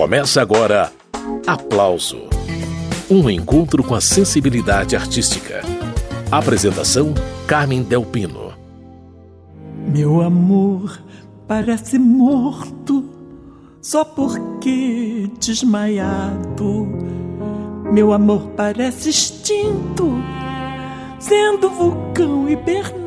Começa agora Aplauso Um encontro com a sensibilidade artística. Apresentação: Carmen Delpino. Meu amor parece morto, só porque desmaiado. Meu amor parece extinto, sendo vulcão hibernado.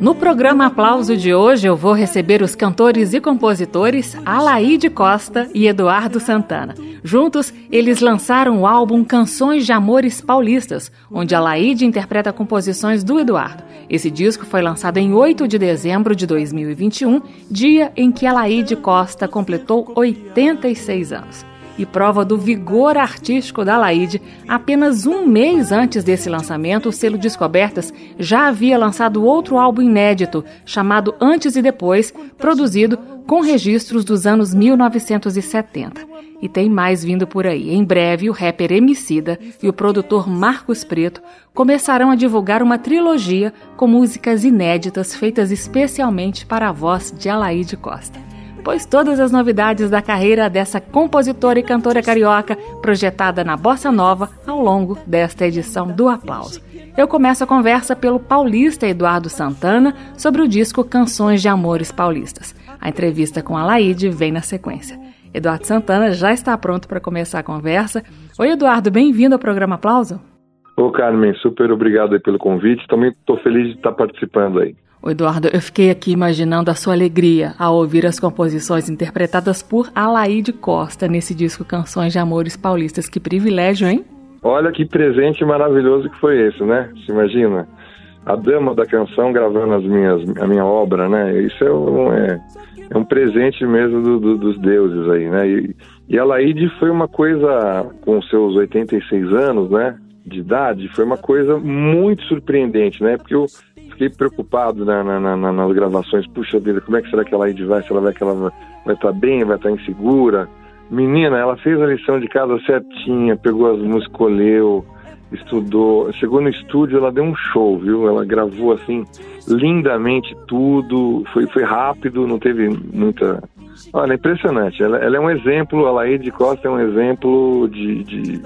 No programa Aplauso de hoje, eu vou receber os cantores e compositores Alaide Costa e Eduardo Santana. Juntos, eles lançaram o álbum Canções de Amores Paulistas, onde Alaide interpreta composições do Eduardo. Esse disco foi lançado em 8 de dezembro de 2021, dia em que Alaide Costa completou 86 anos e prova do vigor artístico da Laide, apenas um mês antes desse lançamento, o selo Descobertas já havia lançado outro álbum inédito, chamado Antes e Depois, produzido com registros dos anos 1970. E tem mais vindo por aí. Em breve, o rapper Emicida e o produtor Marcos Preto começarão a divulgar uma trilogia com músicas inéditas feitas especialmente para a voz de Alaide Costa pois todas as novidades da carreira dessa compositora e cantora carioca, projetada na Bossa Nova ao longo desta edição do Aplauso. Eu começo a conversa pelo paulista Eduardo Santana sobre o disco Canções de Amores Paulistas. A entrevista com a Laide vem na sequência. Eduardo Santana já está pronto para começar a conversa. Oi, Eduardo, bem-vindo ao programa Aplauso. Ô, Carmen, super obrigado pelo convite. Também estou feliz de estar participando aí. Eduardo, eu fiquei aqui imaginando a sua alegria ao ouvir as composições interpretadas por Alaide Costa nesse disco Canções de Amores Paulistas. Que privilégio, hein? Olha que presente maravilhoso que foi esse, né? Se imagina? A dama da canção gravando as minhas, a minha obra, né? Isso é um, é, é um presente mesmo do, do, dos deuses aí, né? E, e a Laide foi uma coisa, com seus 86 anos, né? De idade, foi uma coisa muito surpreendente, né? Porque eu fiquei preocupado na, na, na, nas gravações. Puxa vida, como é que será que ela vai? Se ela vai que ela vai estar tá bem, vai estar tá insegura. Menina, ela fez a lição de casa certinha, pegou as músicas, escolheu, estudou. Chegou no estúdio, ela deu um show, viu? Ela gravou assim lindamente tudo, foi, foi rápido, não teve muita. Olha, impressionante. Ela, ela é um exemplo, a Laide Costa é um exemplo de, de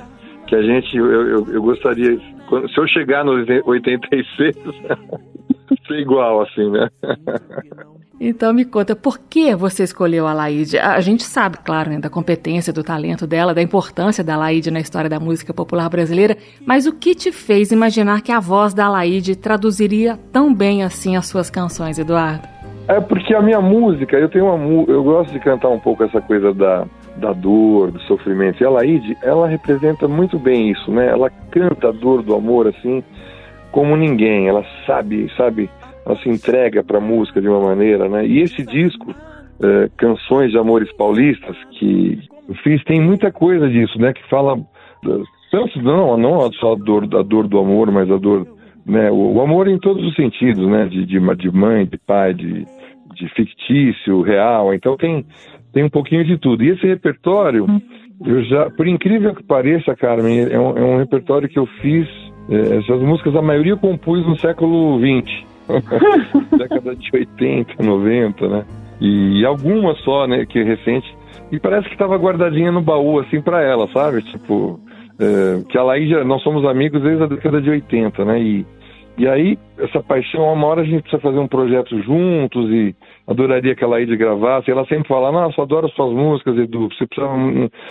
que a gente, eu, eu, eu gostaria, se eu chegar no 86, ser igual, assim, né? Então me conta, por que você escolheu a Laide? A gente sabe, claro, né, da competência, do talento dela, da importância da Laide na história da música popular brasileira, mas o que te fez imaginar que a voz da Laide traduziria tão bem assim as suas canções, Eduardo? É porque a minha música, eu tenho uma eu gosto de cantar um pouco essa coisa da, da dor, do sofrimento. E a Laide, ela representa muito bem isso, né? Ela canta a dor do amor assim, como ninguém. Ela sabe, sabe, ela se entrega para a música de uma maneira, né? E esse disco, é, Canções de Amores Paulistas, que eu fiz, tem muita coisa disso, né? Que fala tanto não, não só a dor, a dor do amor, mas a dor, né? O, o amor em todos os sentidos, né? De, de, de mãe, de pai, de, de fictício, real. Então tem tem um pouquinho de tudo. E esse repertório, eu já, por incrível que pareça, Carmen, é um, é um repertório que eu fiz essas músicas, a maioria eu compus no século XX, década de 80, 90, né? E algumas só, né, que é recente. E parece que estava guardadinha no baú, assim, para ela, sabe? Tipo, é, que a Laís, nós somos amigos desde a década de 80, né? E, e aí, essa paixão, uma hora a gente precisa fazer um projeto juntos e adoraria que a Laide gravasse. Ela sempre fala, nossa, adoro suas músicas, Edu, você precisa,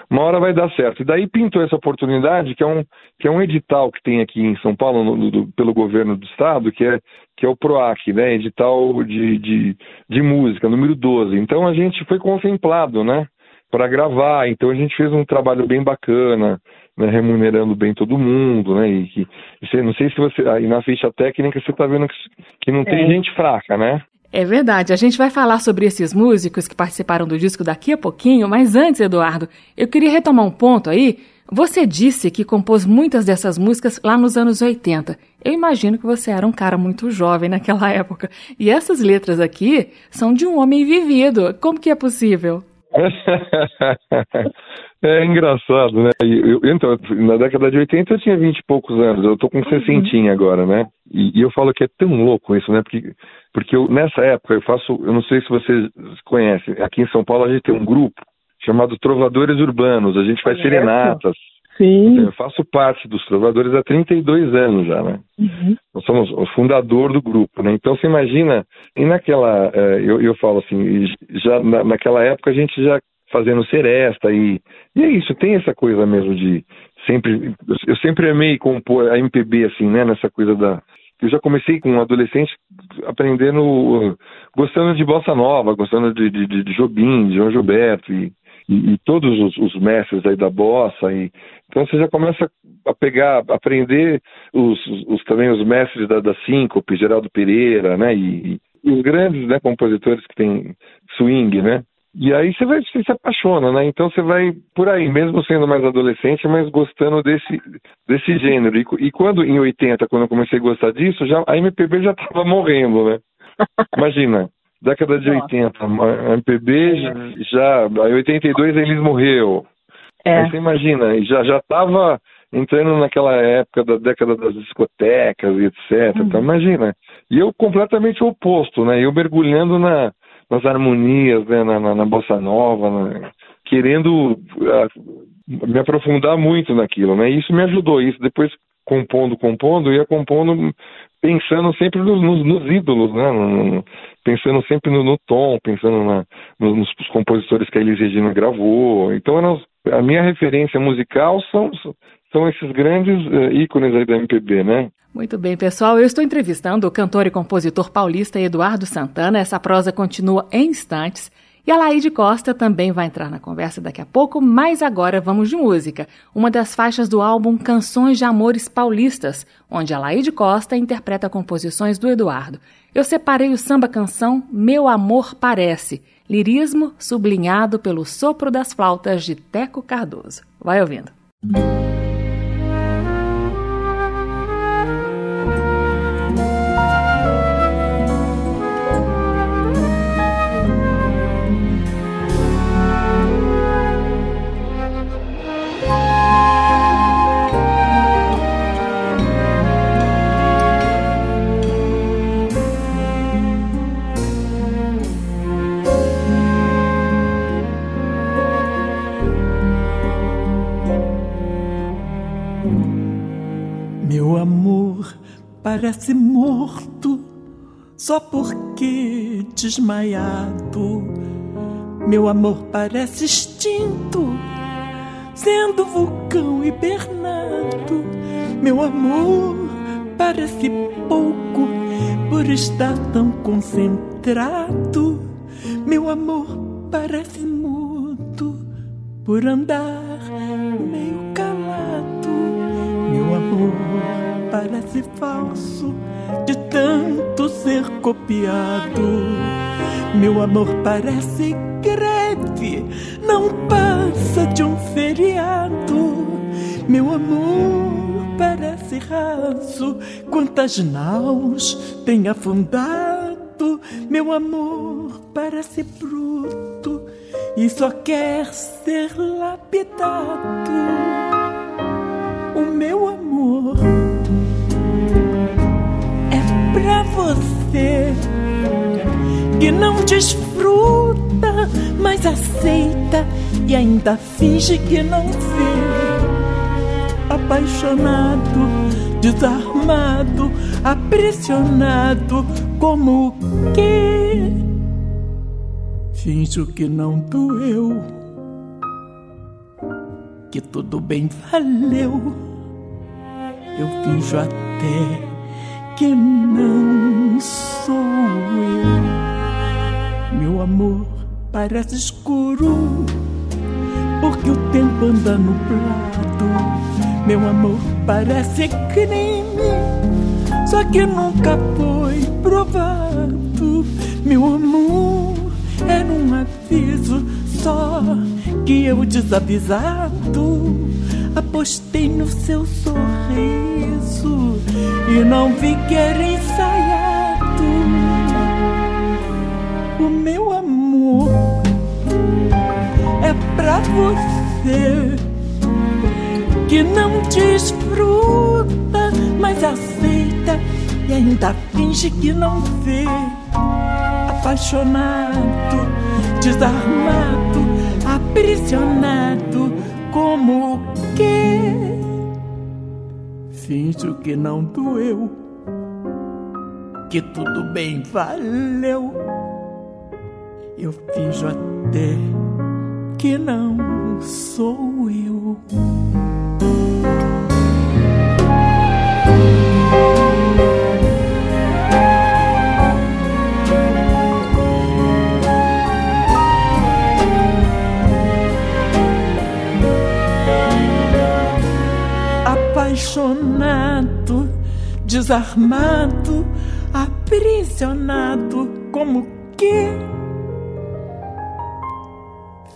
uma hora vai dar certo. E daí pintou essa oportunidade, que é um, que é um edital que tem aqui em São Paulo, no, no, pelo governo do estado, que é, que é o PROAC, né, edital de, de, de música, número 12. Então a gente foi contemplado, né, para gravar. Então a gente fez um trabalho bem bacana, né, remunerando bem todo mundo, né? E, que, e não sei se você aí na ficha técnica você está vendo que, que não tem é. gente fraca, né? É verdade. A gente vai falar sobre esses músicos que participaram do disco daqui a pouquinho, mas antes, Eduardo, eu queria retomar um ponto aí. Você disse que compôs muitas dessas músicas lá nos anos 80. Eu imagino que você era um cara muito jovem naquela época. E essas letras aqui são de um homem vivido. Como que é possível? É engraçado, né? Eu, então, na década de 80 eu tinha 20 e poucos anos, eu tô com 60 uhum. agora, né? E, e, eu falo que é tão louco isso, né? Porque, porque eu, nessa época eu faço, eu não sei se vocês conhecem, aqui em São Paulo a gente tem um grupo chamado Trovadores Urbanos. A gente faz Conheço. serenatas. Sim. Eu faço parte dos Trovadores há 32 anos já, né? Uhum. Nós somos o fundador do grupo, né? Então você imagina, e naquela, eh, eu, eu falo assim, já na, naquela época a gente já fazendo seresta e, e é isso, tem essa coisa mesmo de sempre, eu sempre amei compor a MPB assim, né? Nessa coisa da, eu já comecei com um adolescente aprendendo, gostando de bossa nova, gostando de, de, de Jobim, de João Gilberto e, e, e todos os, os, mestres aí da bossa. E, então você já começa a pegar, aprender os, os também os mestres da, da síncope, Geraldo Pereira, né? E, e os grandes né, compositores que tem swing, né? E aí você vai você se apaixona, né? Então você vai por aí, mesmo sendo mais adolescente, mas gostando desse, desse gênero. E, e quando em 80, quando eu comecei a gostar disso, já a MPB já estava morrendo, né? Imagina, década de Nossa. 80, a MPB já, em 82 eles morreu. É. Aí você imagina, já já estava entrando naquela época da década das discotecas e etc. Uhum. Então imagina. E eu completamente oposto, né? Eu mergulhando na nas harmonias, né, na, na, na bossa nova, né, querendo uh, me aprofundar muito naquilo, né? E isso me ajudou. Isso depois compondo, compondo, ia compondo pensando sempre nos, nos, nos ídolos, né? No, pensando sempre no, no tom, pensando na, nos, nos, compositores que a Elis Regina gravou. Então, a minha referência musical são, são esses grandes uh, ícones aí da MPB, né? Muito bem, pessoal. Eu estou entrevistando o cantor e compositor paulista Eduardo Santana. Essa prosa continua em instantes. E a Laide Costa também vai entrar na conversa daqui a pouco, mas agora vamos de música. Uma das faixas do álbum Canções de Amores Paulistas, onde a Laide Costa interpreta composições do Eduardo. Eu separei o samba-canção Meu Amor Parece, lirismo sublinhado pelo sopro das flautas de Teco Cardoso. Vai ouvindo. Música parece morto só porque desmaiado. Meu amor parece extinto, sendo vulcão hibernado. Meu amor parece pouco por estar tão concentrado. Meu amor parece mudo por andar parece falso de tanto ser copiado. Meu amor parece greve, não passa de um feriado. Meu amor parece raso, quantas naus tem afundado. Meu amor parece bruto e só quer ser lapidado. O meu amor pra você que não desfruta, mas aceita e ainda finge que não vê. Apaixonado, desarmado, aprisionado, como que? Finjo que não doeu, que tudo bem valeu. Eu finjo até que não sou eu. Meu amor parece escuro, porque o tempo anda nublado. Meu amor parece crime, só que nunca foi provado. Meu amor era um aviso só que eu desavisado apostei no seu sorriso e não vi que era ensaiado. O meu amor é pra você que não desfruta, mas aceita e ainda finge que não vê. Apaixonado, desarmado, aprisionado como que finjo que não doeu, que tudo bem valeu. Eu finjo até que não sou eu. apaixonado, desarmado, aprisionado, como que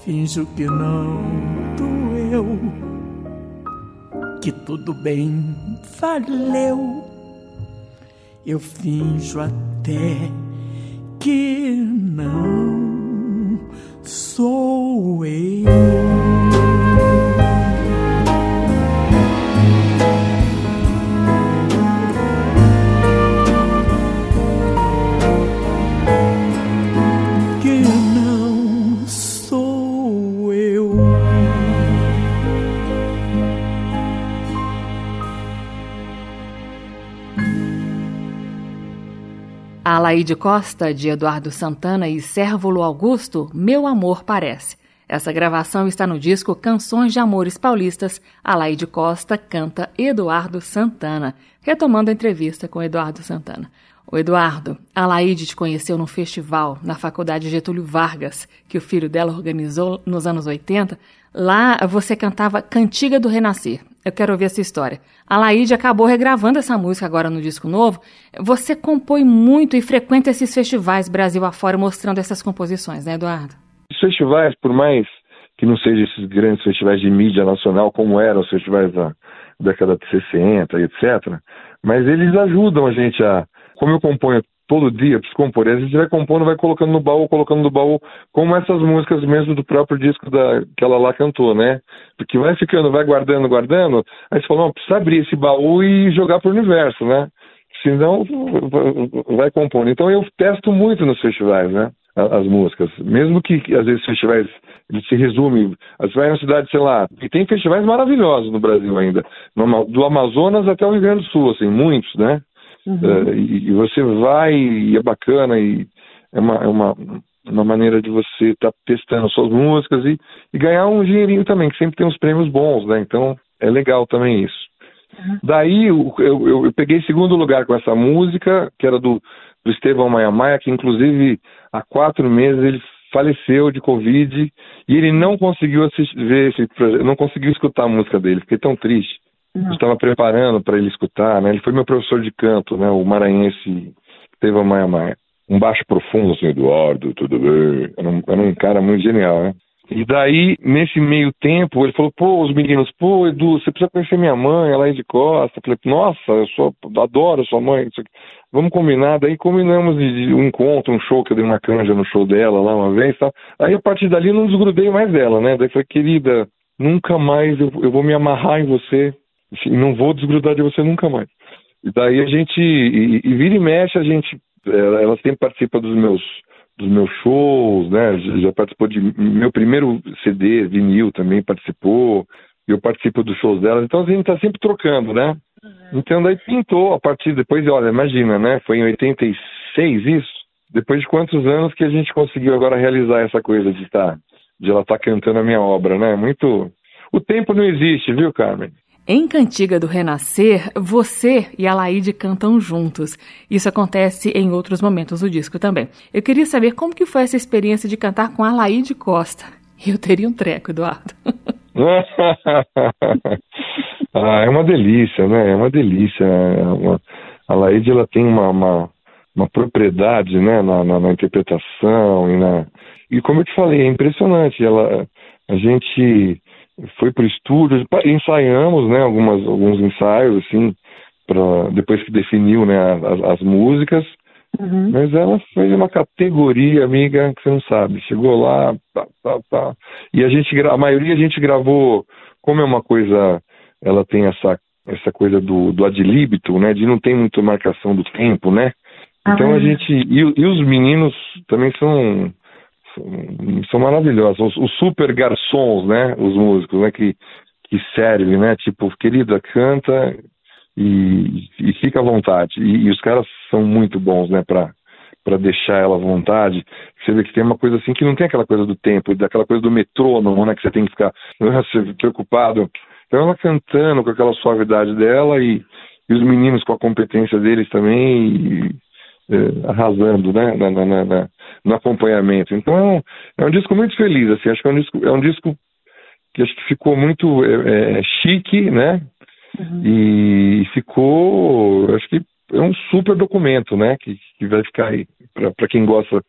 finjo que não doeu, que tudo bem valeu. Eu finjo até que não sou eu. Alaide Costa, de Eduardo Santana e Sérvulo Augusto, Meu Amor Parece. Essa gravação está no disco Canções de Amores Paulistas. Alaide Costa canta Eduardo Santana, retomando a entrevista com Eduardo Santana. O Eduardo, a Laide te conheceu num festival na Faculdade Getúlio Vargas, que o filho dela organizou nos anos 80. Lá você cantava Cantiga do Renascer. Eu quero ouvir essa história. A Laide acabou regravando essa música agora no disco novo. Você compõe muito e frequenta esses festivais Brasil afora mostrando essas composições, né, Eduardo? Os festivais, por mais que não sejam esses grandes festivais de mídia nacional como eram os festivais da década de 60 e etc., mas eles ajudam a gente a como eu componho todo dia, preciso compor, a gente vai compondo, vai colocando no baú, colocando no baú, como essas músicas mesmo do próprio disco da, que ela lá cantou, né? Porque vai ficando, vai guardando, guardando, aí você fala, não, precisa abrir esse baú e jogar pro universo, né? Senão vai compondo. Então eu testo muito nos festivais, né? As músicas. Mesmo que às vezes festivais se resume. Você vai na cidade, sei lá, e tem festivais maravilhosos no Brasil ainda. do Amazonas até o Rio Grande do Sul, assim, muitos, né? Uhum. Uh, e, e, você vai e é bacana e é uma, é uma, uma maneira de você estar tá testando suas músicas e, e, ganhar um dinheirinho também, que sempre tem uns prêmios bons, né? Então é legal também isso. Uhum. Daí eu, eu, eu, peguei segundo lugar com essa música, que era do, do Estevão Maia Maia, que inclusive há quatro meses ele faleceu de Covid e ele não conseguiu assistir, ver esse não conseguiu escutar a música dele, fiquei tão triste. Não. Estava preparando para ele escutar, né? Ele foi meu professor de canto, né? O maranhense Teve Maia Maia. Um baixo profundo, assim, Eduardo, tudo bem? Era um, era um cara muito genial, né? E daí, nesse meio tempo, ele falou, pô, os meninos, pô, Edu, você precisa conhecer minha mãe, ela é de Costa. Eu falei, nossa, eu sou, adoro sua mãe. Vamos combinar. Daí combinamos de um encontro, um show, que eu dei uma canja no show dela lá uma vez. Tá? Aí, a partir dali, não desgrudei mais dela, né? Daí falei, querida, nunca mais eu, eu vou me amarrar em você não vou desgrudar de você nunca mais. E daí a gente, e, e vira e mexe, a gente, ela, ela sempre participa dos meus, dos meus shows, né? Já participou de meu primeiro CD, vinil também participou. Eu participo dos shows dela, então a gente tá sempre trocando, né? Uhum. Então daí pintou a partir depois, olha, imagina, né? Foi em 86 isso. Depois de quantos anos que a gente conseguiu agora realizar essa coisa de estar, tá, de ela estar tá cantando a minha obra, né? Muito. O tempo não existe, viu, Carmen? Em Cantiga do Renascer, você e a Laide cantam juntos. Isso acontece em outros momentos do disco também. Eu queria saber como que foi essa experiência de cantar com a Laide Costa. Eu teria um treco, Eduardo. ah, é uma delícia, né? É uma delícia. É uma... A Laide ela tem uma, uma, uma propriedade, né, na, na, na, interpretação e na e como eu te falei, é impressionante. Ela, a gente foi para o estúdio, ensaiamos, né, algumas, alguns ensaios, assim, pra, depois que definiu, né, as, as músicas, uhum. mas ela fez uma categoria, amiga, que você não sabe, chegou lá, tá, tá, tá, e a gente, a maioria a gente gravou, como é uma coisa, ela tem essa, essa coisa do, do ad libitum, né, de não ter muita marcação do tempo, né, então a gente, e, e os meninos também são são maravilhosos. Os, os, super garçons, né? Os músicos, né? Que, que servem, né? Tipo, querida, canta e, e fica à vontade. E, e, os caras são muito bons, né? Pra, para deixar ela à vontade. Você vê que tem uma coisa assim que não tem aquela coisa do tempo, daquela coisa do metrônomo, né? Que você tem que ficar preocupado. Então ela cantando com aquela suavidade dela e, e os meninos com a competência deles também. E, arrasando né, na, na, na, no acompanhamento. Então é um, é um disco muito feliz, assim, acho que é um disco, é um disco que acho que ficou muito é, é, chique, né? Uhum. E ficou, acho que é um super documento, né? Que, que vai ficar aí para quem gosta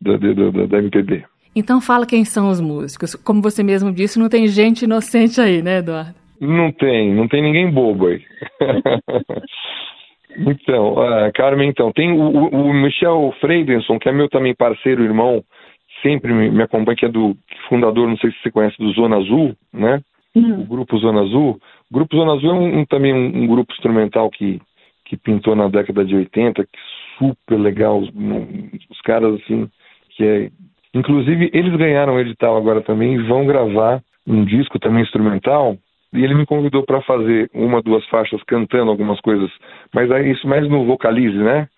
da, da, da MPB. Então fala quem são os músicos. Como você mesmo disse, não tem gente inocente aí, né, Eduardo? Não tem, não tem ninguém bobo aí. Então, uh, Carmen, então, tem o, o, Michel Freidenson, que é meu também parceiro, irmão, sempre me, me acompanha, que é do fundador, não sei se você conhece, do Zona Azul, né? Uhum. O grupo Zona Azul. O grupo Zona Azul é um, um também um, um, grupo instrumental que, que pintou na década de 80, que super legal, os, os caras assim, que é... Inclusive, eles ganharam edital agora também e vão gravar um disco também instrumental e ele me convidou para fazer uma, duas faixas cantando algumas coisas, mas aí isso mais no vocalize, né?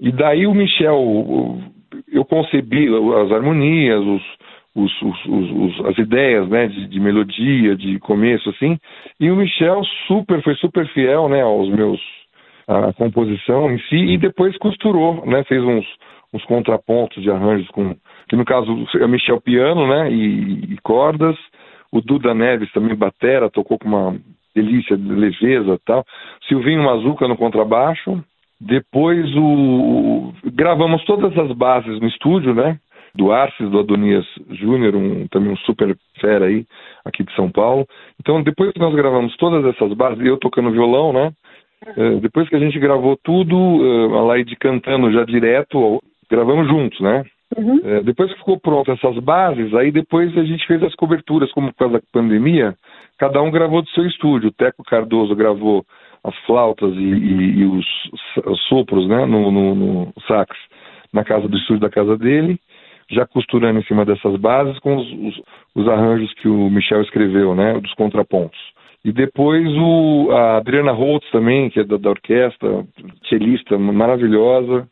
E daí o Michel, eu concebi as harmonias, os, os, os, as ideias, né, de, de, melodia, de começo, assim, e o Michel super, foi super fiel, né, aos meus, a composição em si, e depois costurou, né, fez uns, uns contrapontos de arranjos com, que no caso é o Michel piano, né, e, e cordas, o Duda Neves também batera, tocou com uma delícia de leveza tal. Silvinho Mazuca no contrabaixo. Depois o, gravamos todas as bases no estúdio, né? Do Arces, do Adonias Júnior, um, também um super fera aí, aqui de São Paulo. Então, depois que nós gravamos todas essas bases, eu tocando violão, né? Uh, depois que a gente gravou tudo, uh, a Laide cantando já direto, gravamos juntos, né? Uhum. É, depois que ficou pronto essas bases, aí depois a gente fez as coberturas, como por causa da pandemia, cada um gravou do seu estúdio. O Teco Cardoso gravou as flautas e, e, e os, os, sopros né, no, no, no, sax na casa do estúdio da casa dele, já costurando em cima dessas bases com os, os, os arranjos que o Michel escreveu, né, dos contrapontos. E depois o, a Adriana Holtz também, que é da, da orquestra, cellista maravilhosa,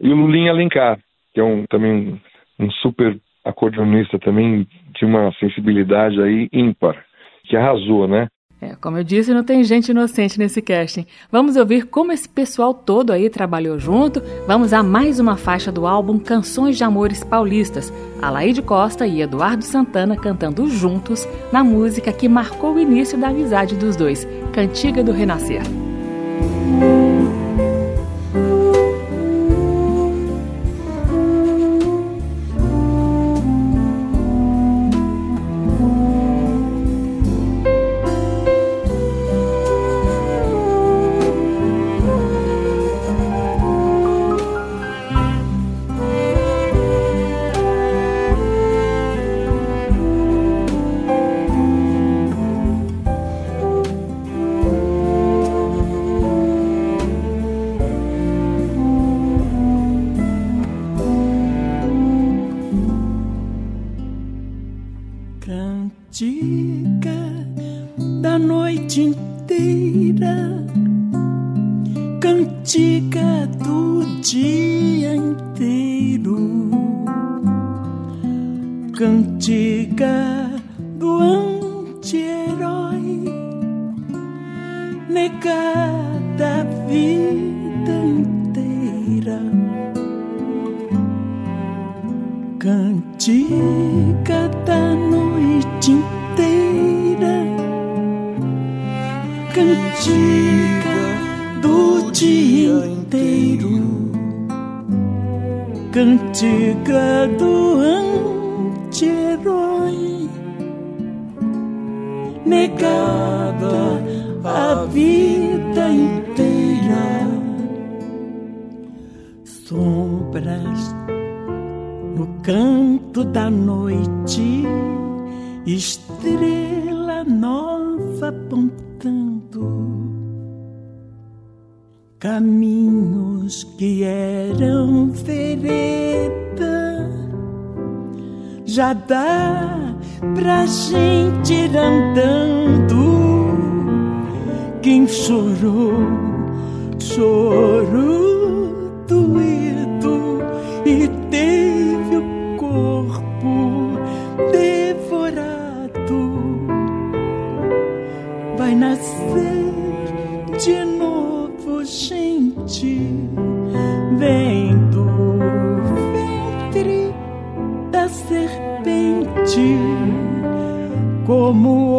e o Lulinha Alencar, que é um, também um super acordeonista também de uma sensibilidade aí ímpar, que arrasou, né? É, como eu disse, não tem gente inocente nesse casting. Vamos ouvir como esse pessoal todo aí trabalhou junto. Vamos a mais uma faixa do álbum Canções de Amores Paulistas. Alaide Costa e Eduardo Santana cantando juntos na música que marcou o início da amizade dos dois, Cantiga do Renascer. caminhos gente ir andando. Quem chorou, chorou como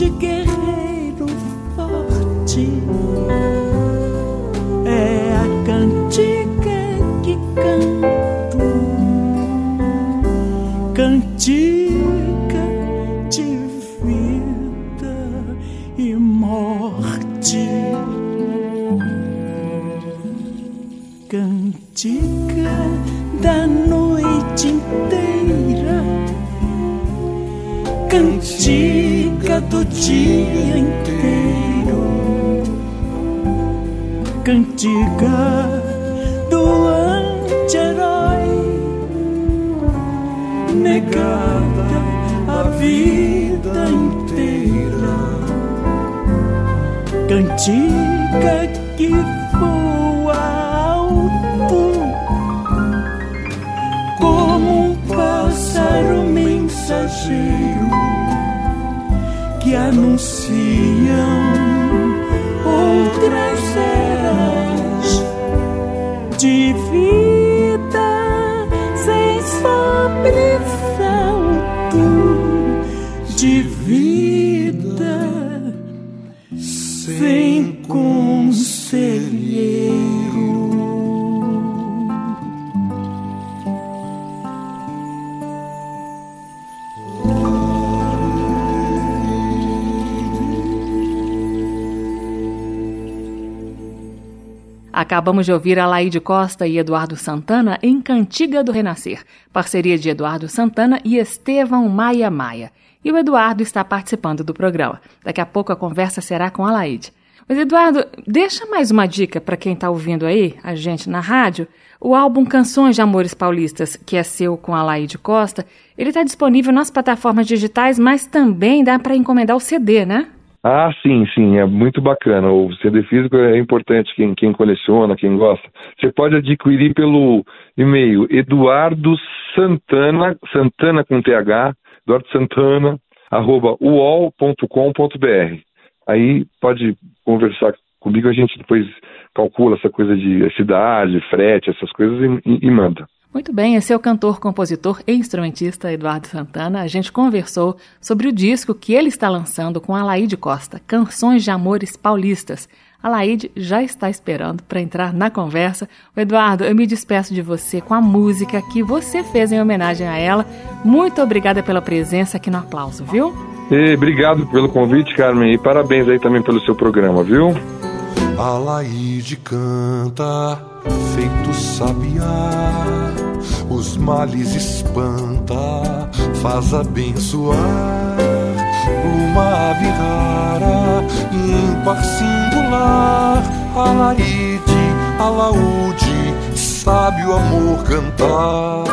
voz de guerreiro forte é Acabamos de ouvir Alaide Costa e Eduardo Santana em Cantiga do Renascer, parceria de Eduardo Santana e Estevão Maia Maia. E o Eduardo está participando do programa. Daqui a pouco a conversa será com Alaide. Mas, Eduardo, deixa mais uma dica para quem está ouvindo aí, a gente na rádio. O álbum Canções de Amores Paulistas, que é seu com a Laide Costa, ele está disponível nas plataformas digitais, mas também dá para encomendar o CD, né? Ah, sim, sim, é muito bacana. O CD físico é importante quem, quem coleciona, quem gosta. Você pode adquirir pelo e-mail Eduardo Santana, Santana com TH, Eduardo Santana, arroba uol.com.br. Aí pode conversar comigo, a gente depois calcula essa coisa de cidade, frete, essas coisas e, e manda. Muito bem, esse é o cantor, compositor e instrumentista Eduardo Santana. A gente conversou sobre o disco que ele está lançando com a Laide Costa, Canções de Amores Paulistas. A Laide já está esperando para entrar na conversa. O Eduardo, eu me despeço de você com a música que você fez em homenagem a ela. Muito obrigada pela presença aqui no aplauso, viu? E obrigado pelo convite, Carmen, e parabéns aí também pelo seu programa, viu? A Laide canta, feito sabiá, os males espanta, faz abençoar. Pluma ave rara, ímpar singular, a Laide, a laude, sabe o amor cantar.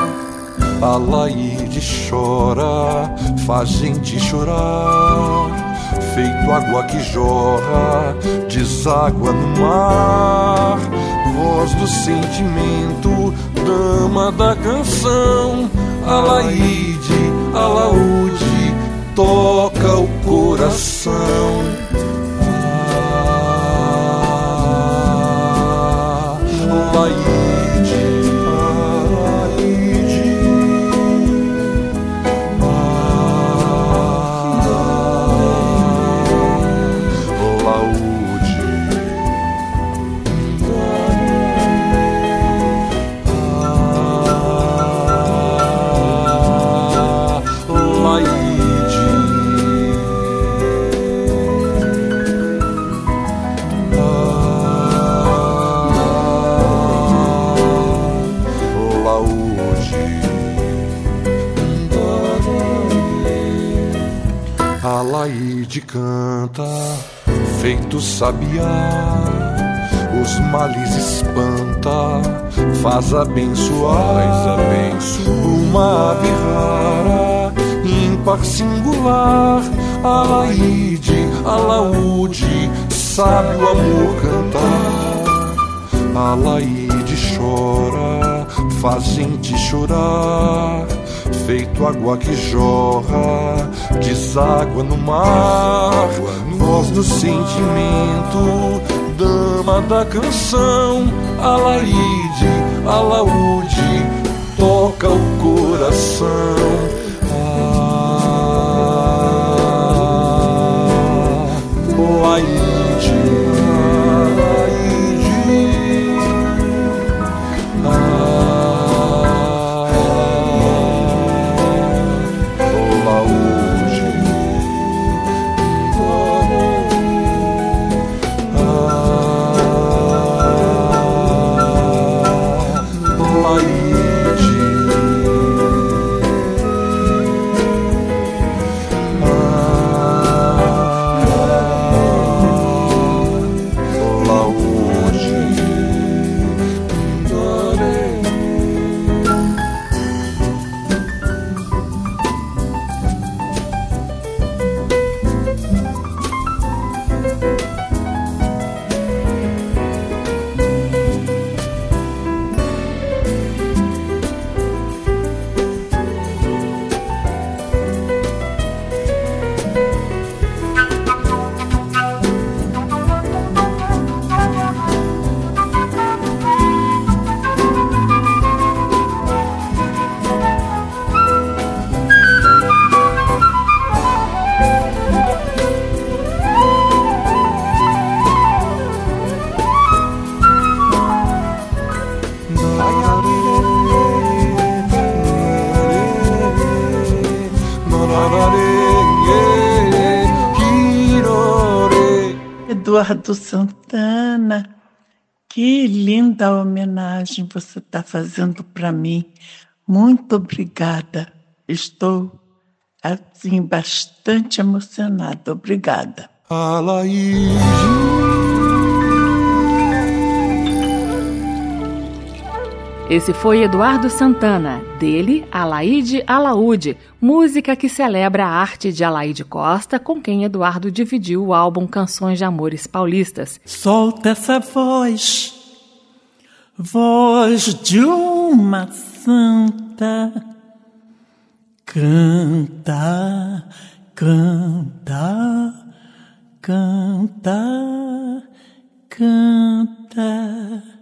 A Laide chora, faz gente chorar, feito água que jorra, deságua no mar. Voz do sentimento, dama da canção, a Laide, a Laúde, toca o coração. Faz abençoar, uma ave rara, ímpar singular, a Laide, a laúde, sabe o amor cantar, a Laide chora, faz gente chorar. Feito água que jorra, deságua no mar, voz do sentimento, dama da canção, Alaide, alaúde, toca o coração. Eduardo Santana, que linda homenagem você está fazendo para mim. Muito obrigada. Estou assim bastante emocionada. Obrigada. Esse foi Eduardo Santana, dele Alaide Alaúde, música que celebra a arte de Alaide Costa, com quem Eduardo dividiu o álbum Canções de Amores Paulistas. Solta essa voz, voz de uma santa. Canta, canta, canta, canta.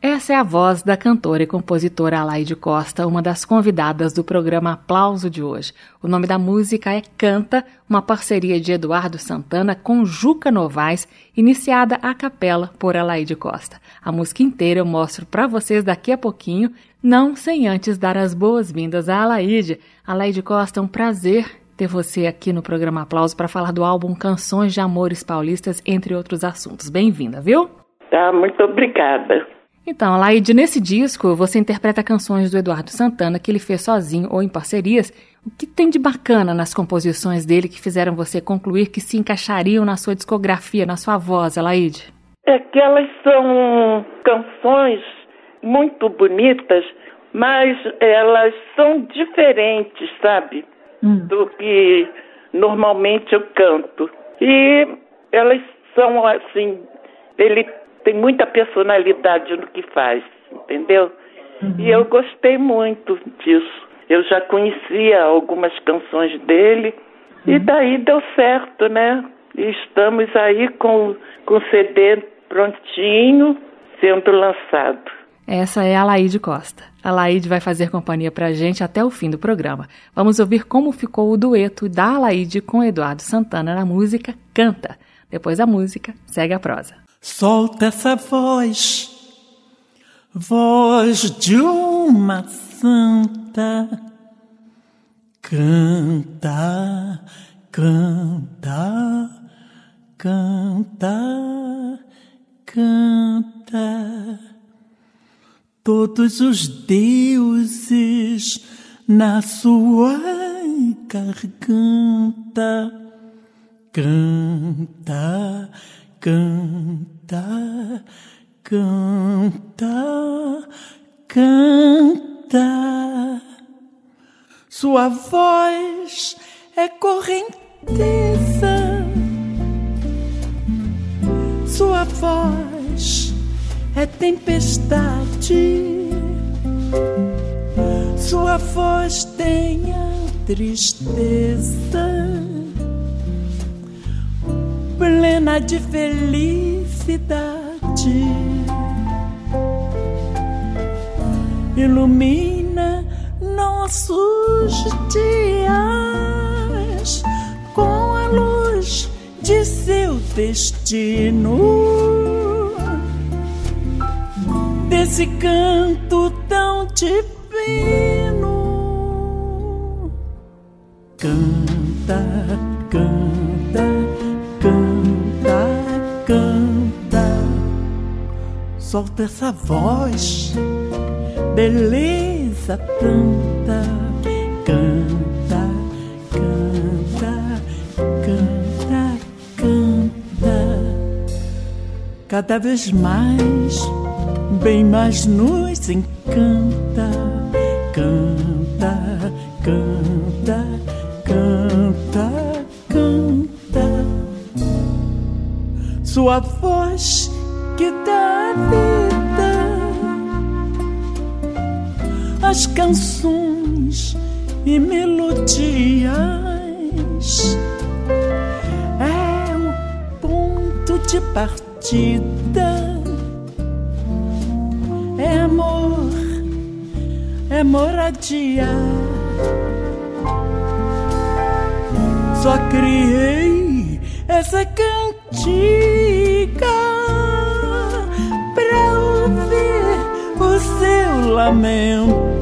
Essa é a voz da cantora e compositora Alaide Costa, uma das convidadas do programa Aplauso de hoje. O nome da música é Canta, uma parceria de Eduardo Santana com Juca Novaes, iniciada a capela por Alaide Costa. A música inteira eu mostro para vocês daqui a pouquinho, não sem antes dar as boas-vindas a Alaide. Alaide Costa, é um prazer ter você aqui no programa Aplauso para falar do álbum Canções de Amores Paulistas, entre outros assuntos. Bem-vinda, viu? Tá, muito obrigada. Então, Laide, nesse disco você interpreta canções do Eduardo Santana que ele fez sozinho ou em parcerias. O que tem de bacana nas composições dele que fizeram você concluir que se encaixariam na sua discografia, na sua voz, Laide? É que elas são canções muito bonitas, mas elas são diferentes, sabe? Hum. Do que normalmente eu canto. E elas são assim, ele tem muita personalidade no que faz, entendeu? Uhum. E eu gostei muito disso. Eu já conhecia algumas canções dele uhum. e daí deu certo, né? E estamos aí com, com o CD prontinho, sendo lançado. Essa é a Laide Costa. A Laide vai fazer companhia pra gente até o fim do programa. Vamos ouvir como ficou o dueto da Laide com Eduardo Santana na música Canta. Depois da música, segue a prosa. Solta essa voz, voz de uma santa. Canta, canta, canta, canta todos os deuses na sua garganta. Canta, canta, canta, canta. Sua voz é correnteza. Sua voz é tempestade. Sua voz tem a tristeza plena de felicidade. Ilumina nossos dias com a luz de seu destino desse canto tão divino. Canta, canta, Solta essa voz, beleza tanta. Canta, canta, canta, canta. Cada vez mais bem mais nos encanta. Canta, canta, canta, canta. Sua voz que dá vida às canções e melodias. É um ponto de partida é amor, é moradia. Só criei essa cantiga o seu lamento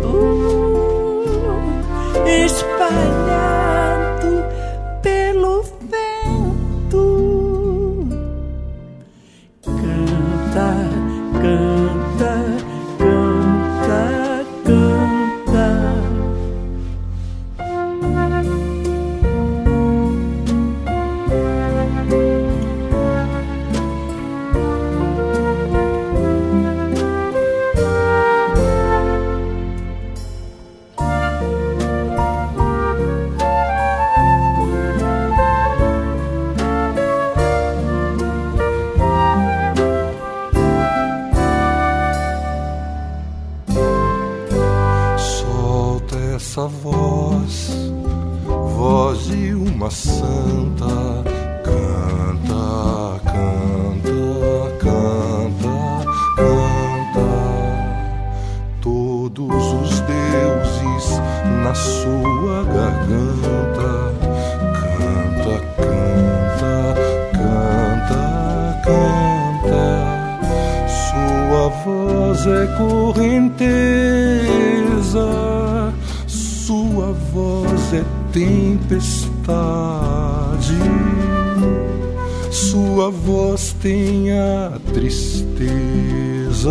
sua voz tem a tristeza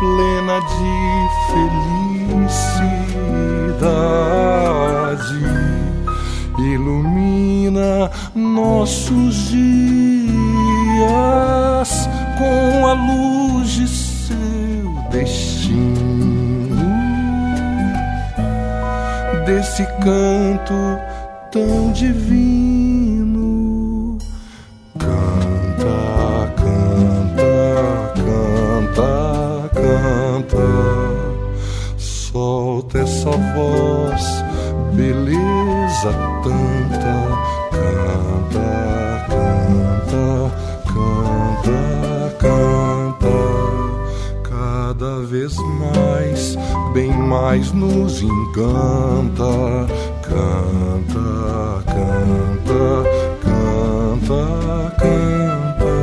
plena de felicidade ilumina nossos dias com a luz de seu destino. Desse canto tão divino. Canta, canta, canta, canta. Solta essa voz, beleza tanta. Canta, canta, canta, canta. Cada vez mais, bem mais nos encanta Canta, canta, canta, canta,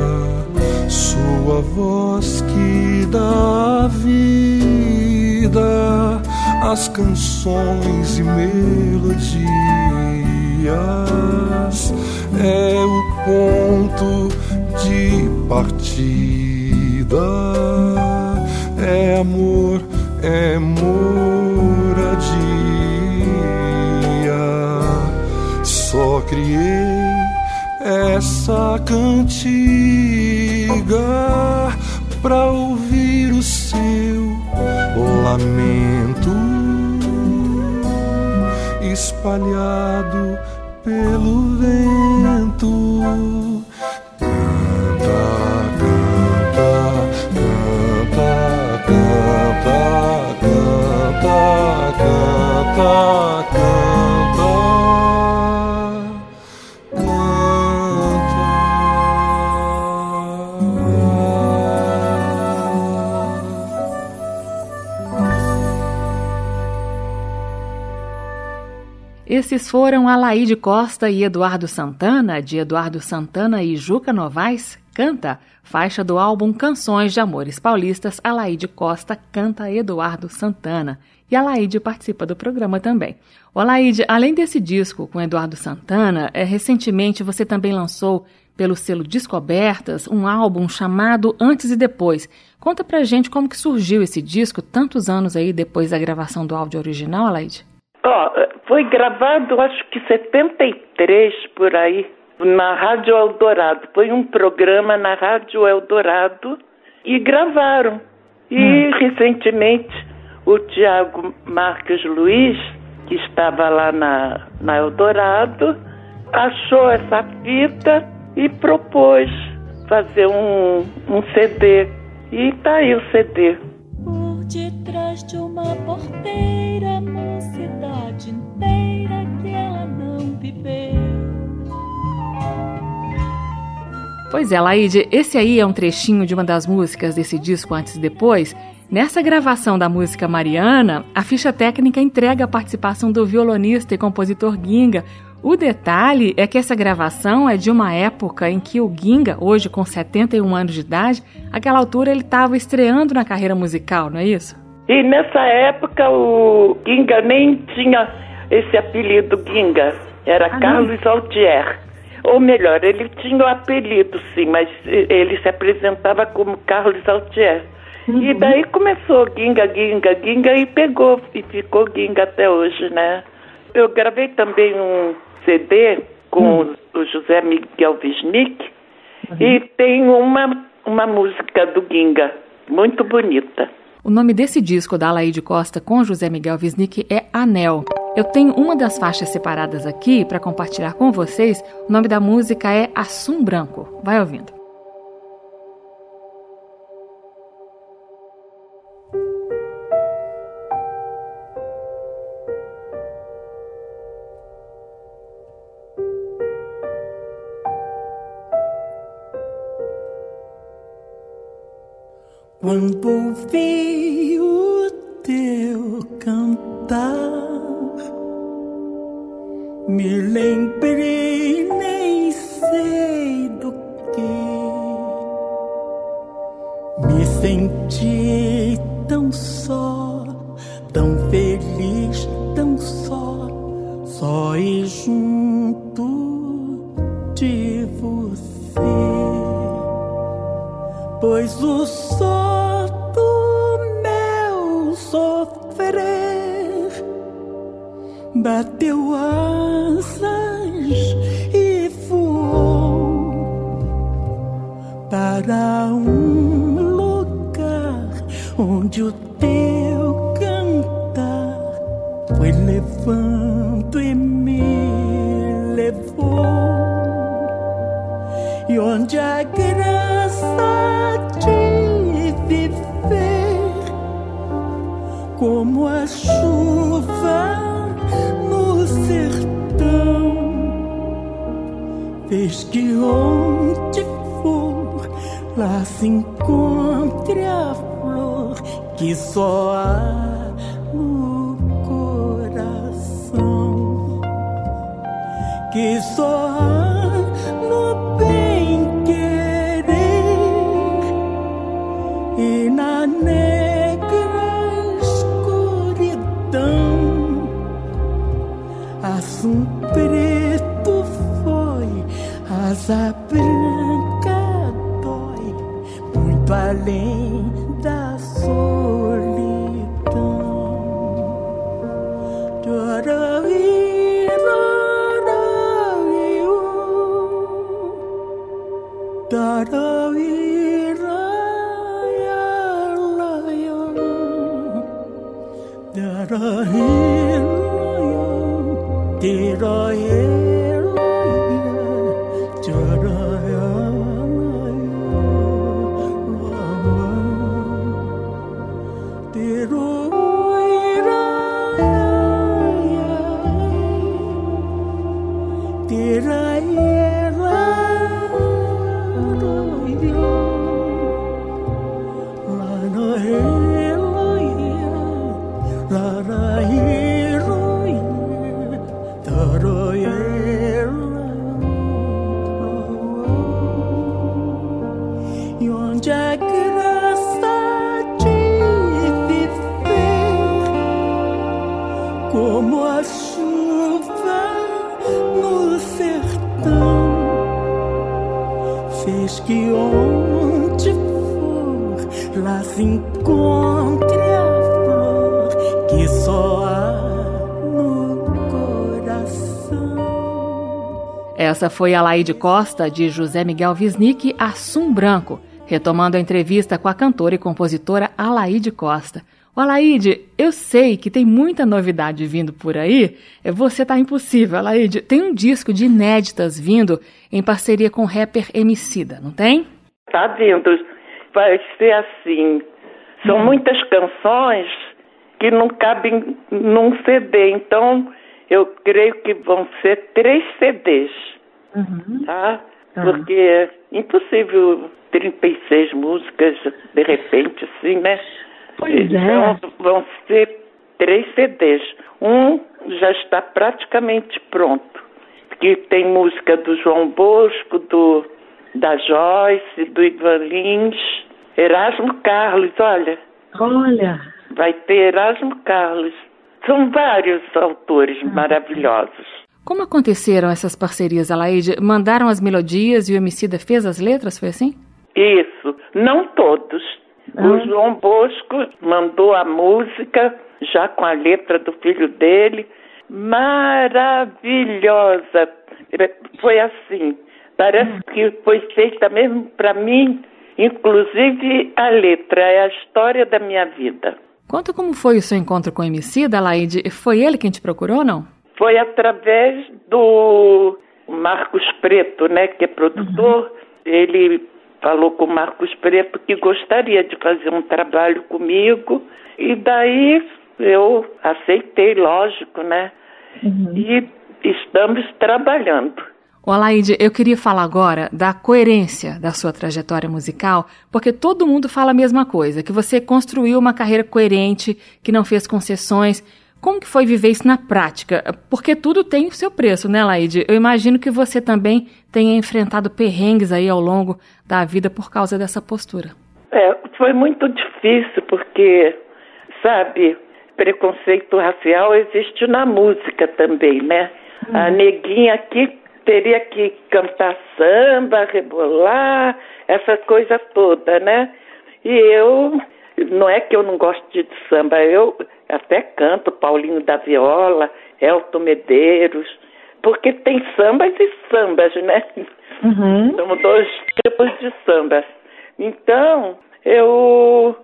sua voz que dá vida às canções e melodias. É o ponto de partida, é amor, é moradia criei essa cantiga pra ouvir o seu lamento espalhado pelo vento. Canta, canta, canta, canta, canta. Esses foram Alaide Costa e Eduardo Santana, de Eduardo Santana e Juca Novaes, Canta, faixa do álbum Canções de Amores Paulistas, Alaide Costa canta Eduardo Santana. E Alaide participa do programa também. Alaide, além desse disco com Eduardo Santana, é, recentemente você também lançou pelo selo Descobertas um álbum chamado Antes e Depois. Conta pra gente como que surgiu esse disco tantos anos aí depois da gravação do áudio original, Alaide. Oh, foi gravado acho que 73 por aí, na Rádio Eldorado. Foi um programa na Rádio Eldorado e gravaram. E hum. recentemente o Tiago Marques Luiz, que estava lá na, na Eldorado, achou essa fita e propôs fazer um, um CD. E tá aí o CD. Detrás de uma porteira, uma cidade inteira que ela não viveu. Pois é, Laide, esse aí é um trechinho de uma das músicas desse disco Antes e Depois. Nessa gravação da música Mariana, a ficha técnica entrega a participação do violonista e compositor Ginga. O detalhe é que essa gravação é de uma época em que o Ginga, hoje com 71 anos de idade, aquela altura ele estava estreando na carreira musical, não é isso? E nessa época o Ginga nem tinha esse apelido Ginga, era ah, Carlos não? Altier. Ou melhor, ele tinha o apelido sim, mas ele se apresentava como Carlos Altier. Uhum. E daí começou Ginga, Ginga, Ginga e pegou e ficou Ginga até hoje, né? Eu gravei também um CD com uhum. o José Miguel Wisnik uhum. e tem uma, uma música do Ginga, muito bonita. O nome desse disco da Alaide Costa com José Miguel Wisnik é Anel. Eu tenho uma das faixas separadas aqui para compartilhar com vocês. O nome da música é Assum Branco. Vai ouvindo. Quando ouvi o teu cantar, me lembrei, nem sei do que, me senti tão só, tão feliz, tão só, só e junto de você. Pois o bateu asas e voou para um lugar onde o teu cantar foi levando e me levou. E onde a graça de viver, como a chuva fez que onde for lá se encontre a flor que só há que só asa branca dói, muito além Essa foi a Laide Costa, de José Miguel Wisnik, Assum Branco, retomando a entrevista com a cantora e compositora Alaide Costa. O Alaide, eu sei que tem muita novidade vindo por aí. É, você tá impossível, Alaide. Tem um disco de inéditas vindo em parceria com o rapper Emicida, não tem? Tá vindo. Vai ser assim. São hum. muitas canções que não cabem num CD. Então, eu creio que vão ser três CDs uhum. tá? Uhum. Porque é impossível 36 músicas de repente, assim, né? Pois é. então, vão ser três CDs. Um já está praticamente pronto. Que tem música do João Bosco, do da Joyce, do Ivan Lins, Erasmo Carlos, olha. Olha. Vai ter Erasmo Carlos. São vários autores ah. maravilhosos. Como aconteceram essas parcerias, Alaide? Mandaram as melodias e o Emicida fez as letras, foi assim? Isso, não todos. Ah. O João Bosco mandou a música, já com a letra do filho dele, maravilhosa. Foi assim, parece hum. que foi feita mesmo para mim, inclusive a letra, é a história da minha vida. Conta como foi o seu encontro com o Emicida, Alaide. Foi ele quem te procurou ou não? foi através do Marcos Preto, né, que é produtor. Uhum. Ele falou com o Marcos Preto que gostaria de fazer um trabalho comigo e daí eu aceitei, lógico, né? Uhum. E estamos trabalhando. O Alaide, eu queria falar agora da coerência da sua trajetória musical, porque todo mundo fala a mesma coisa, que você construiu uma carreira coerente, que não fez concessões. Como que foi viver isso na prática? Porque tudo tem o seu preço, né, Laide? Eu imagino que você também tenha enfrentado perrengues aí ao longo da vida por causa dessa postura. É, foi muito difícil porque, sabe, preconceito racial existe na música também, né? Hum. A neguinha aqui teria que cantar samba, rebolar, essa coisa toda, né? E eu, não é que eu não gosto de samba, eu até canto Paulinho da Viola, Elton Medeiros, porque tem sambas e sambas, né? Uhum. São dois tipos de sambas. Então, eu,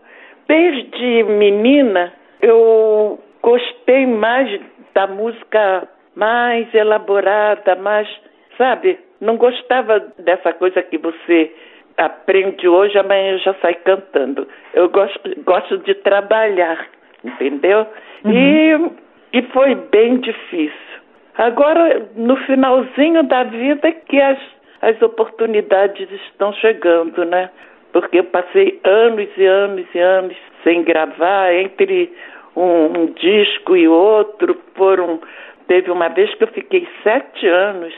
desde menina, eu gostei mais da música mais elaborada, mais, sabe? Não gostava dessa coisa que você aprende hoje, amanhã já sai cantando. Eu gosto, gosto de trabalhar, entendeu? Uhum. E, e foi bem difícil. Agora, no finalzinho da vida, que as, as oportunidades estão chegando, né? Porque eu passei anos e anos e anos sem gravar, entre um, um disco e outro, foram. Teve uma vez que eu fiquei sete anos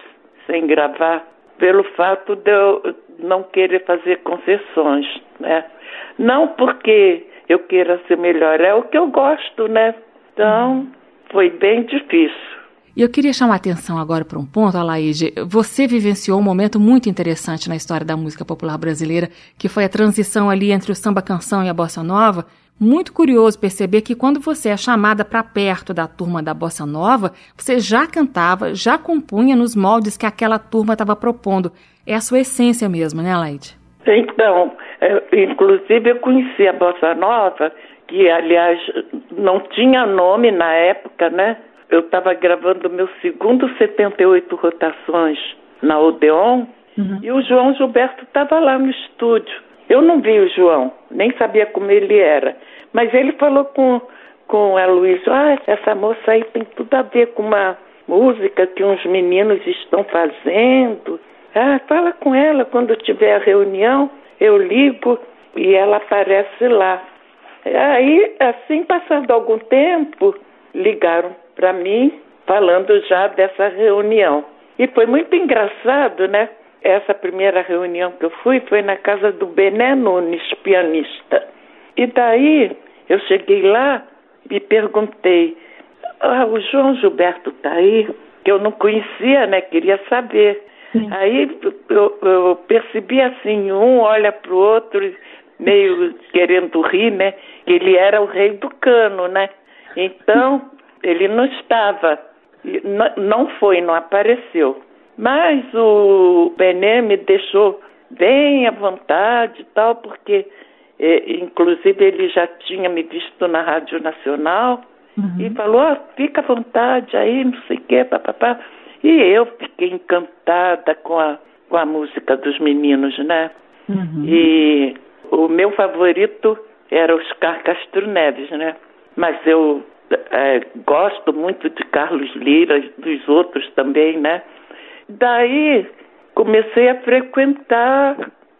sem gravar, pelo fato de eu não querer fazer concessões, né? Não porque eu queira ser melhor, é o que eu gosto, né? Então, foi bem difícil. E eu queria chamar a atenção agora para um ponto, Alaide. Você vivenciou um momento muito interessante na história da música popular brasileira, que foi a transição ali entre o samba canção e a bossa nova. Muito curioso perceber que quando você é chamada para perto da turma da bossa nova, você já cantava, já compunha nos moldes que aquela turma estava propondo. É a sua essência mesmo, né, Alaide? Então, é, inclusive eu conheci a bossa nova, que aliás não tinha nome na época, né? eu estava gravando meu segundo 78 rotações na Odeon uhum. e o João Gilberto estava lá no estúdio. Eu não vi o João, nem sabia como ele era, mas ele falou com, com a Luísa, ah, essa moça aí tem tudo a ver com uma música que uns meninos estão fazendo. Ah, fala com ela quando tiver a reunião, eu ligo e ela aparece lá. Aí, assim, passando algum tempo, ligaram para mim, falando já dessa reunião. E foi muito engraçado, né? Essa primeira reunião que eu fui foi na casa do Bené Nunes, pianista. E daí eu cheguei lá e perguntei: ah, o João Gilberto está aí? Que eu não conhecia, né? Queria saber. Sim. Aí eu, eu, percebi assim: um olha para o outro, meio querendo rir, né? Ele era o rei do cano, né? Então ele não estava, não foi, não apareceu. Mas o Bené me deixou bem à vontade e tal, porque é, inclusive ele já tinha me visto na Rádio Nacional uhum. e falou, oh, fica à vontade aí, não sei o quê, papapá. E eu fiquei encantada com a, com a música dos meninos, né? Uhum. E o meu favorito era Oscar Castro Neves, né? Mas eu é, gosto muito de Carlos Lira, dos outros também, né? Daí comecei a frequentar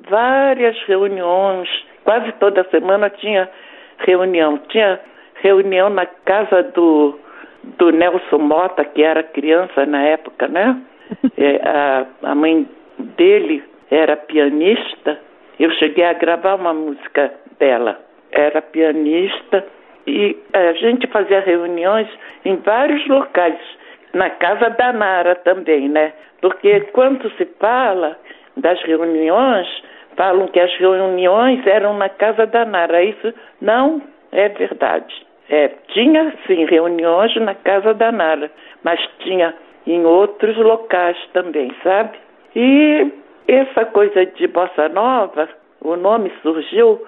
várias reuniões, quase toda semana tinha reunião. Tinha reunião na casa do, do Nelson Mota, que era criança na época, né? É, a, a mãe dele era pianista. Eu cheguei a gravar uma música dela. Era pianista e a gente fazia reuniões em vários locais, na casa da Nara também, né? Porque quando se fala das reuniões, falam que as reuniões eram na casa da Nara. Isso não é verdade. É, tinha sim reuniões na casa da Nara, mas tinha em outros locais também, sabe? E essa coisa de bossa nova, o nome surgiu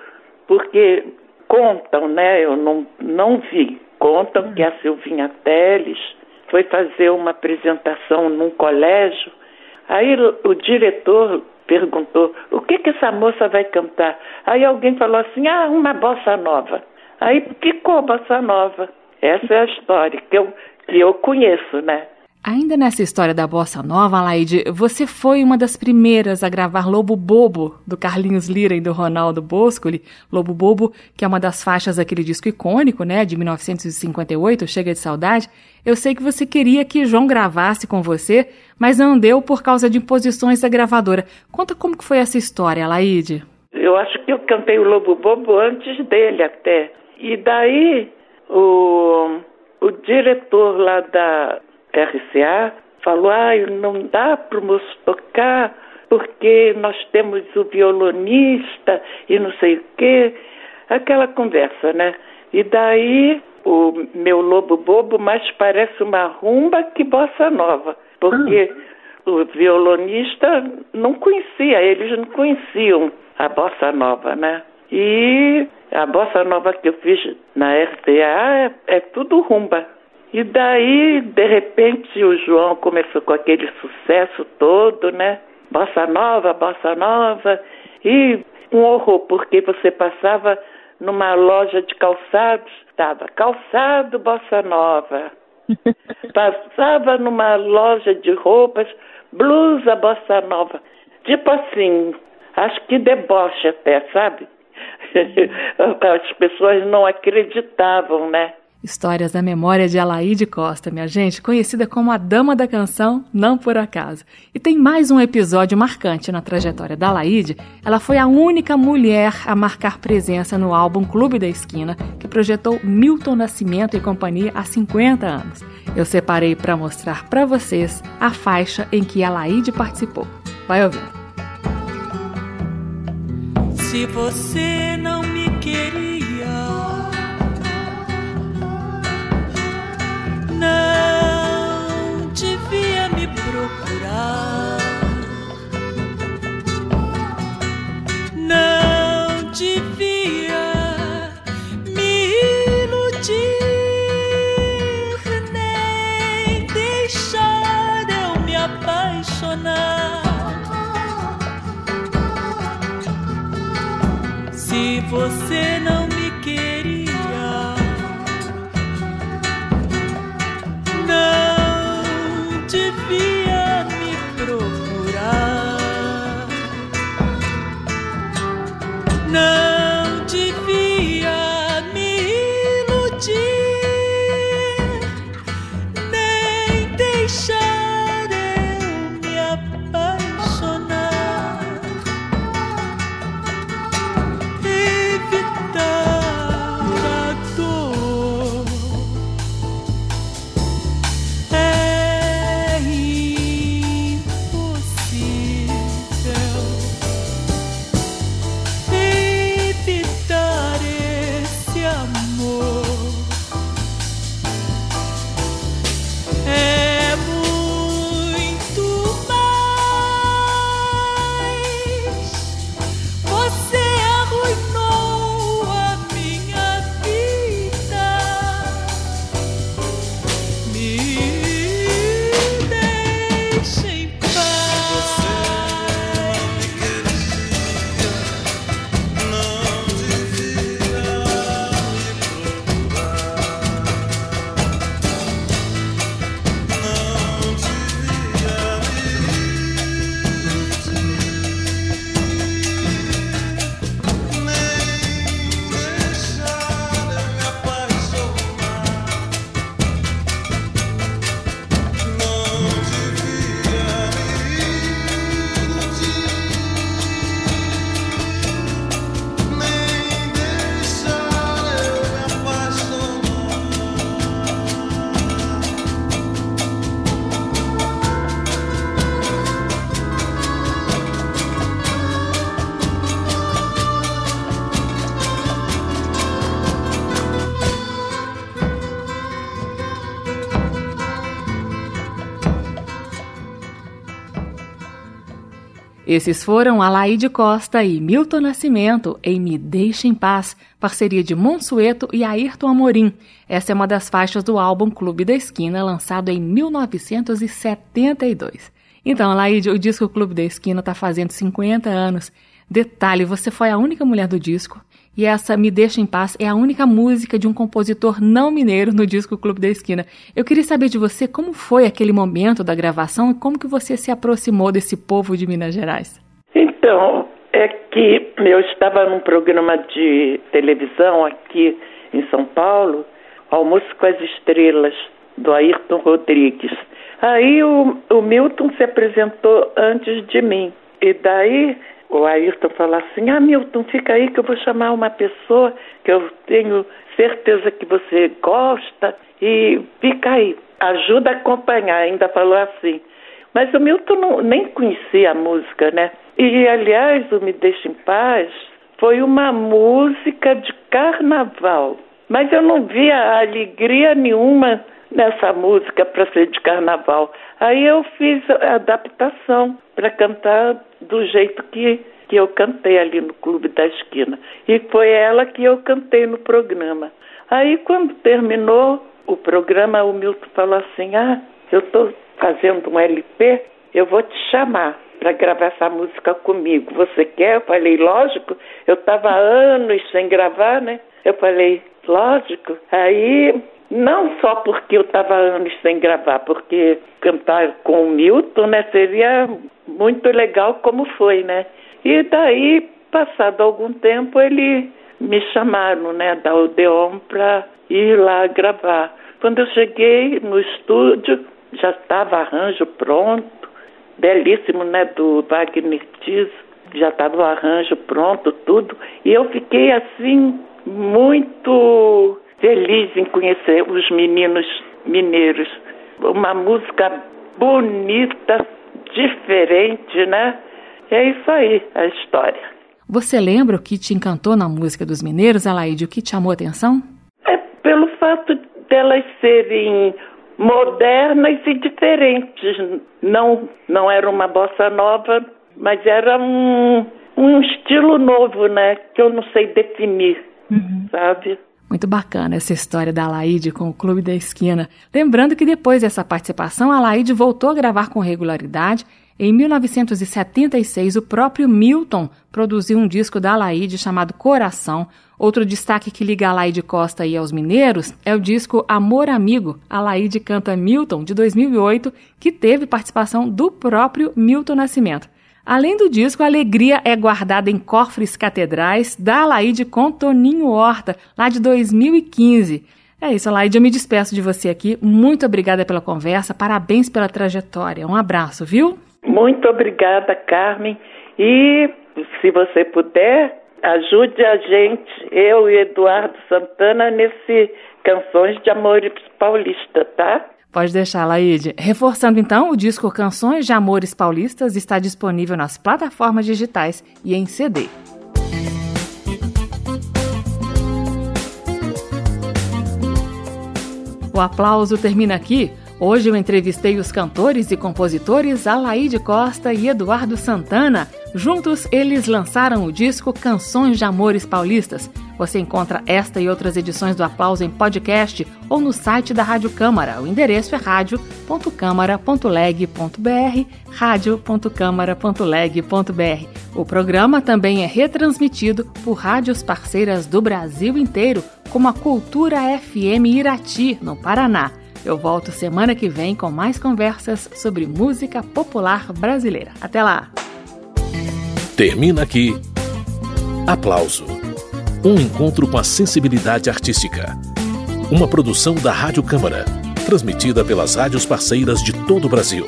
porque contam, né? Eu não, não vi. Contam que a Silvinha Teles foi fazer uma apresentação num colégio. Aí o, o diretor perguntou: o que que essa moça vai cantar? Aí alguém falou assim: ah, uma bossa nova. Aí ficou bossa nova. Essa é a história que eu, que eu conheço, né? Ainda nessa história da bossa nova, Laide, você foi uma das primeiras a gravar Lobo Bobo, do Carlinhos Lira e do Ronaldo Boscoli. Lobo Bobo, que é uma das faixas daquele disco icônico, né, de 1958, Chega de Saudade. Eu sei que você queria que João gravasse com você, mas não deu por causa de imposições da gravadora. Conta como que foi essa história, Laide. Eu acho que eu cantei o Lobo Bobo antes dele até. E daí o, o diretor lá da RCA falou: ah, não dá para o moço tocar porque nós temos o violonista e não sei o quê. Aquela conversa, né? E daí o meu lobo bobo mais parece uma rumba que bossa nova, porque ah. o violonista não conhecia, eles não conheciam a bossa nova, né? E a bossa nova que eu fiz na RCA é, é tudo rumba. E daí, de repente, o João começou com aquele sucesso todo, né? Bossa nova, bossa nova. E um horror, porque você passava numa loja de calçados, estava calçado bossa nova. Passava numa loja de roupas, blusa bossa nova. Tipo assim, acho que deboche até, sabe? As pessoas não acreditavam, né? Histórias da memória de Alaide Costa, minha gente, conhecida como a Dama da Canção, não por acaso. E tem mais um episódio marcante na trajetória da Alaide. Ela foi a única mulher a marcar presença no álbum Clube da Esquina, que projetou Milton Nascimento e companhia há 50 anos. Eu separei para mostrar para vocês a faixa em que Alaide participou. Vai ouvindo. Se você não me queria você não Esses foram Alaide Costa e Milton Nascimento em Me Deixa em Paz, parceria de Monsueto e Ayrton Amorim. Essa é uma das faixas do álbum Clube da Esquina, lançado em 1972. Então, Alaide, o disco Clube da Esquina está fazendo 50 anos. Detalhe, você foi a única mulher do disco e essa Me Deixa em Paz é a única música de um compositor não mineiro no disco Clube da Esquina. Eu queria saber de você como foi aquele momento da gravação e como que você se aproximou desse povo de Minas Gerais. Então, é que eu estava num programa de televisão aqui em São Paulo, Almoço com as Estrelas, do Ayrton Rodrigues. Aí o, o Milton se apresentou antes de mim. E daí o Ayrton falou assim: Ah, Milton, fica aí que eu vou chamar uma pessoa que eu tenho certeza que você gosta e fica aí, ajuda a acompanhar. Ainda falou assim. Mas o Milton não, nem conhecia a música, né? E, aliás, o Me Deixa em Paz foi uma música de carnaval. Mas eu não via alegria nenhuma nessa música para ser de carnaval. Aí eu fiz a adaptação para cantar do jeito que, que eu cantei ali no Clube da Esquina. E foi ela que eu cantei no programa. Aí quando terminou, o programa, o Milton falou assim: Ah, eu estou fazendo um LP, eu vou te chamar para gravar essa música comigo. Você quer? Eu falei, lógico. Eu estava anos sem gravar, né? Eu falei, lógico. Aí, não só porque eu estava anos sem gravar, porque cantar com o Milton, né, seria muito legal como foi, né? E daí, passado algum tempo, ele me chamaram, né, da Odeon para ir lá gravar. Quando eu cheguei no estúdio, já estava arranjo pronto, belíssimo, né, do Wagner Tiso, já estava o arranjo pronto, tudo, e eu fiquei assim muito feliz em conhecer os meninos mineiros. Uma música bonita, diferente, né? É isso aí, a história. Você lembra o que te encantou na música dos mineiros, Alaide? O que te chamou a atenção? É pelo fato delas serem modernas e diferentes. Não, não era uma bossa nova, mas era um, um estilo novo, né? Que eu não sei definir, uhum. sabe? Muito bacana essa história da Alaide com o Clube da Esquina. Lembrando que depois dessa participação, a Alaide voltou a gravar com regularidade. Em 1976, o próprio Milton produziu um disco da Alaide chamado Coração, Outro destaque que liga a Laide Costa e aos mineiros é o disco Amor Amigo, a Laide canta Milton, de 2008, que teve participação do próprio Milton Nascimento. Além do disco, a alegria é guardada em cofres catedrais da Laide com Toninho Horta, lá de 2015. É isso, Laide, eu me despeço de você aqui. Muito obrigada pela conversa, parabéns pela trajetória. Um abraço, viu? Muito obrigada, Carmen. E se você puder, ajude a gente, eu e Eduardo Santana, nesse Canções de Amor Paulista, tá? Pode deixar, Laide. Reforçando então, o disco Canções de Amores Paulistas está disponível nas plataformas digitais e em CD. O aplauso termina aqui. Hoje eu entrevistei os cantores e compositores Alaide Costa e Eduardo Santana. Juntos, eles lançaram o disco Canções de Amores Paulistas. Você encontra esta e outras edições do Aplauso em podcast ou no site da Rádio Câmara. O endereço é radio.câmara.leg.br, radio.câmara.leg.br. O programa também é retransmitido por rádios parceiras do Brasil inteiro, como a Cultura FM Irati, no Paraná. Eu volto semana que vem com mais conversas sobre música popular brasileira. Até lá! Termina aqui. Aplauso. Um encontro com a sensibilidade artística. Uma produção da Rádio Câmara, transmitida pelas rádios parceiras de todo o Brasil.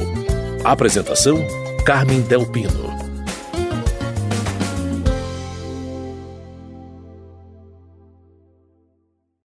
Apresentação: Carmen Del Pino.